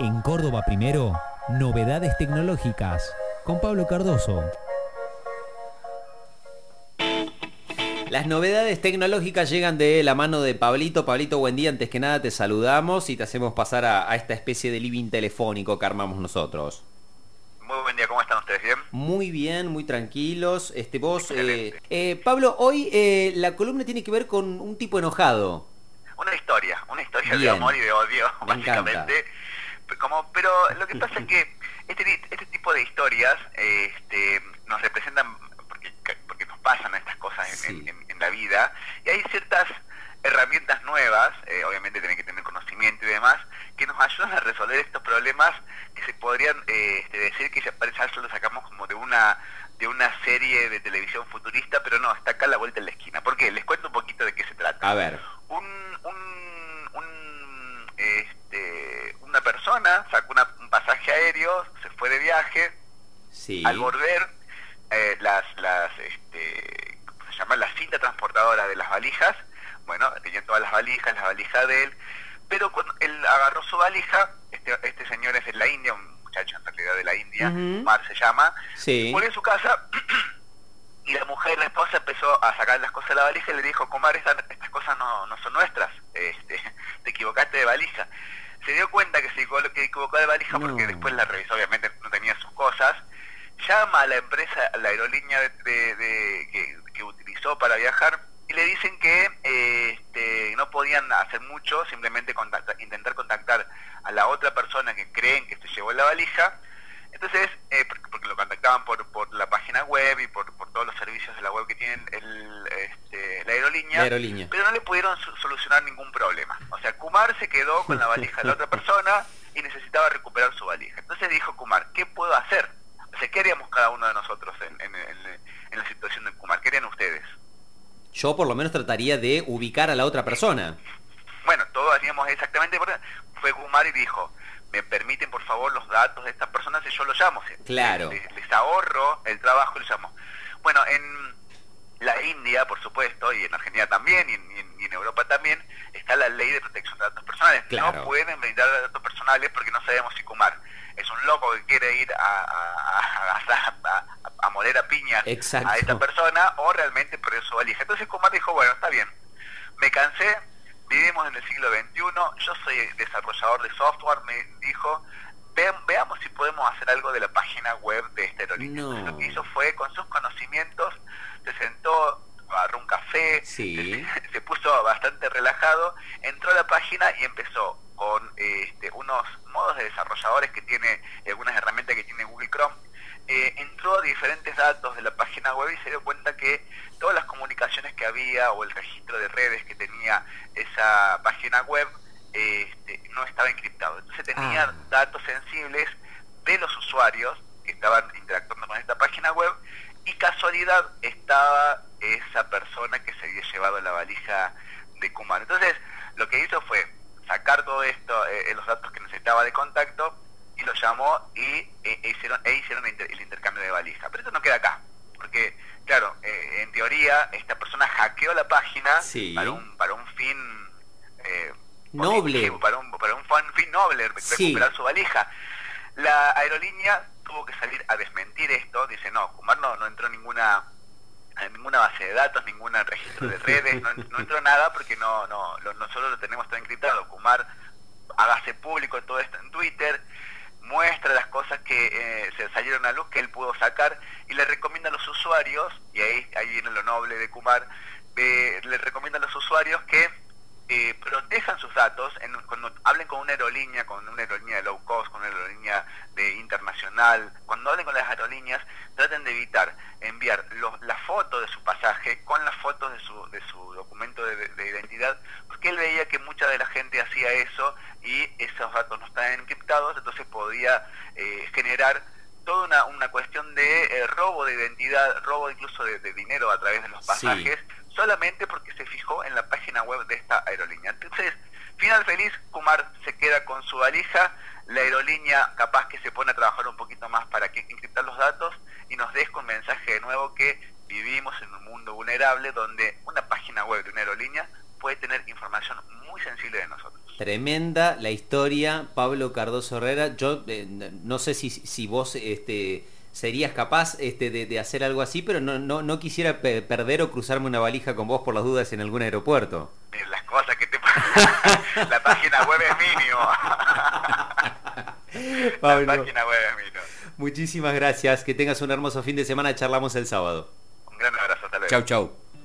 En Córdoba Primero, novedades tecnológicas con Pablo Cardoso. Las novedades tecnológicas llegan de la mano de Pablito. Pablito, buen día. Antes que nada te saludamos y te hacemos pasar a, a esta especie de living telefónico que armamos nosotros. Muy buen día, ¿cómo están ustedes? ¿Bien? Muy bien, muy tranquilos. Este, vos, eh, eh, Pablo, hoy eh, la columna tiene que ver con un tipo enojado. Una historia, una historia de amor y de odio, Me básicamente. Como, pero lo que pasa es que este, este tipo de historias este, nos representan, porque, porque nos pasan estas cosas en, Sí. en- en la vida, y hay ciertas herramientas nuevas, eh, obviamente tienen que tener conocimiento y demás, que nos ayudan a resolver estos problemas que se podrían eh, este, decir que ya ya lo sacamos como de una de una serie de televisión futurista, pero no, está acá a la vuelta en la esquina. ¿Por qué? Les cuento un poquito de qué se trata A ver. un, un, un, este, sacó una- un pasaje aéreo, se fue de viaje, Sí. al volver eh, las, las este, ¿cómo se llama? La cinta transportadora de las valijas, bueno, tenían todas las valijas, las valijas de él, pero cuando él agarró su valija, este, este señor es de la India, un muchacho en realidad de la India, Ujú. Mar se llama, Sí. volvió a su casa y la mujer, la esposa, empezó a sacar las cosas de la valija y le dijo, Comar, estas, estas cosas no, no son nuestras, este, te equivocaste de valija. Se dio cuenta que se equivocó, que equivocó de valija No. porque después la revisó, obviamente no tenía sus cosas. Llama a la empresa, a la aerolínea de, de- de- que, que utilizó para viajar y le dicen que eh, este, no podían hacer mucho, simplemente contacta- intentar contactar a la otra persona que creen que se llevó la valija. Entonces, eh, porque, porque lo contactaban por, por la página web y por, por todos los servicios de la web que tienen el, aerolínea, pero no le pudieron solucionar ningún problema. O sea, Kumar se quedó con la valija de la otra persona y necesitaba recuperar su valija. Entonces dijo Kumar, ¿qué puedo hacer? O sea, ¿qué haríamos cada uno de nosotros en, en- en- en la situación de Kumar? ¿Qué harían ustedes? Yo por lo menos trataría de ubicar a la otra persona. Bueno, todos haríamos exactamente Fue Kumar y dijo, me permiten por favor los datos de estas personas y yo los llamo. Si- Claro. Les, les ahorro el trabajo y los llamo. Bueno, en la India, supuesto, y en Argentina también, y en, y Europa también, está la ley de protección de datos personales. Claro. No pueden brindar datos personales porque no sabemos si Kumar es un loco que quiere ir a, a, a, a- a- a moler a Exacto. a esta persona o realmente por eso valija. Entonces Kumar dijo, bueno, está bien, me cansé, vivimos en el siglo XXI, yo soy desarrollador de software, me dijo, "Ve- veamos si podemos hacer algo de la página web de esta aerolínea. No. Lo que hizo fue, con sus conocimientos, se sentó, agarró Sí. se puso bastante relajado, entró a la página y empezó con este, unos modos de desarrolladores que tiene, algunas herramientas que tiene Google Chrome, eh, entró a diferentes datos de la página web y se dio cuenta que todas las comunicaciones que había o el registro de redes que tenía esa página web este, no estaba encriptado. Entonces tenía Ah. datos sensibles de los usuarios que estaban interactuando con esta página web y casualidad estaba esa persona que se había llevado la valija de Kumar. Entonces lo que hizo fue sacar todo esto, eh, los datos que necesitaba de contacto y lo llamó y eh, e hicieron, e hicieron el, inter- el intercambio de valija. Pero esto no queda acá, porque claro, eh, en teoría esta persona hackeó la página Sí. para un para un fin eh, Noble. para un para un fin noble, Sí. recuperar su valija. La aerolínea tuvo que salir a desmentir esto, dice no, Kumar no, no entró ninguna en ninguna base de datos, ningún registro de redes, no, no entró nada porque no, no, lo- nosotros lo tenemos todo encriptado. Kumar hágase público todo esto en Twitter, muestra las cosas que eh, se salieron a luz que él pudo sacar y le recomienda a los usuarios, y ahí, ahí viene lo noble de Kumar, eh, le recomienda a los usuarios que eh, protejan sus datos en- cuando hablen con una aerolínea, con una aerolínea de low cost, con una aerolínea de internacional, cuando hablen con las aerolíneas, traten de evitar enviar los- la foto de su pasaje con las fotos de su, de su documento de, de identidad, porque él veía que mucha de la gente hacía eso y esos datos no estaban encriptados, entonces podía eh, generar toda una, una cuestión de eh, robo de identidad, robo incluso de, de dinero a través de los Sí. pasajes, solamente porque se fijó en la página web de esta aerolínea. Entonces, final feliz, Kumar se queda con su valija, la aerolínea capaz que se pone a trabajar un poquito más para que encriptar los datos y nos deja un mensaje de nuevo que vivimos en un mundo vulnerable donde una página web de una aerolínea puede tener información muy sensible de nosotros. Tremenda la historia, Pablo Cardoso Herrera. Yo eh, no sé si, si vos este, serías capaz este, de, hacer algo así, pero no, no, no quisiera perder o cruzarme una valija con vos por las dudas en algún aeropuerto. Las cosas que te La página web es mínimo. Pablo, la página web es mínimo. Muchísimas gracias. Que tengas un hermoso fin de semana. Charlamos el sábado. Un gran abrazo. Hasta luego. Chau, chau.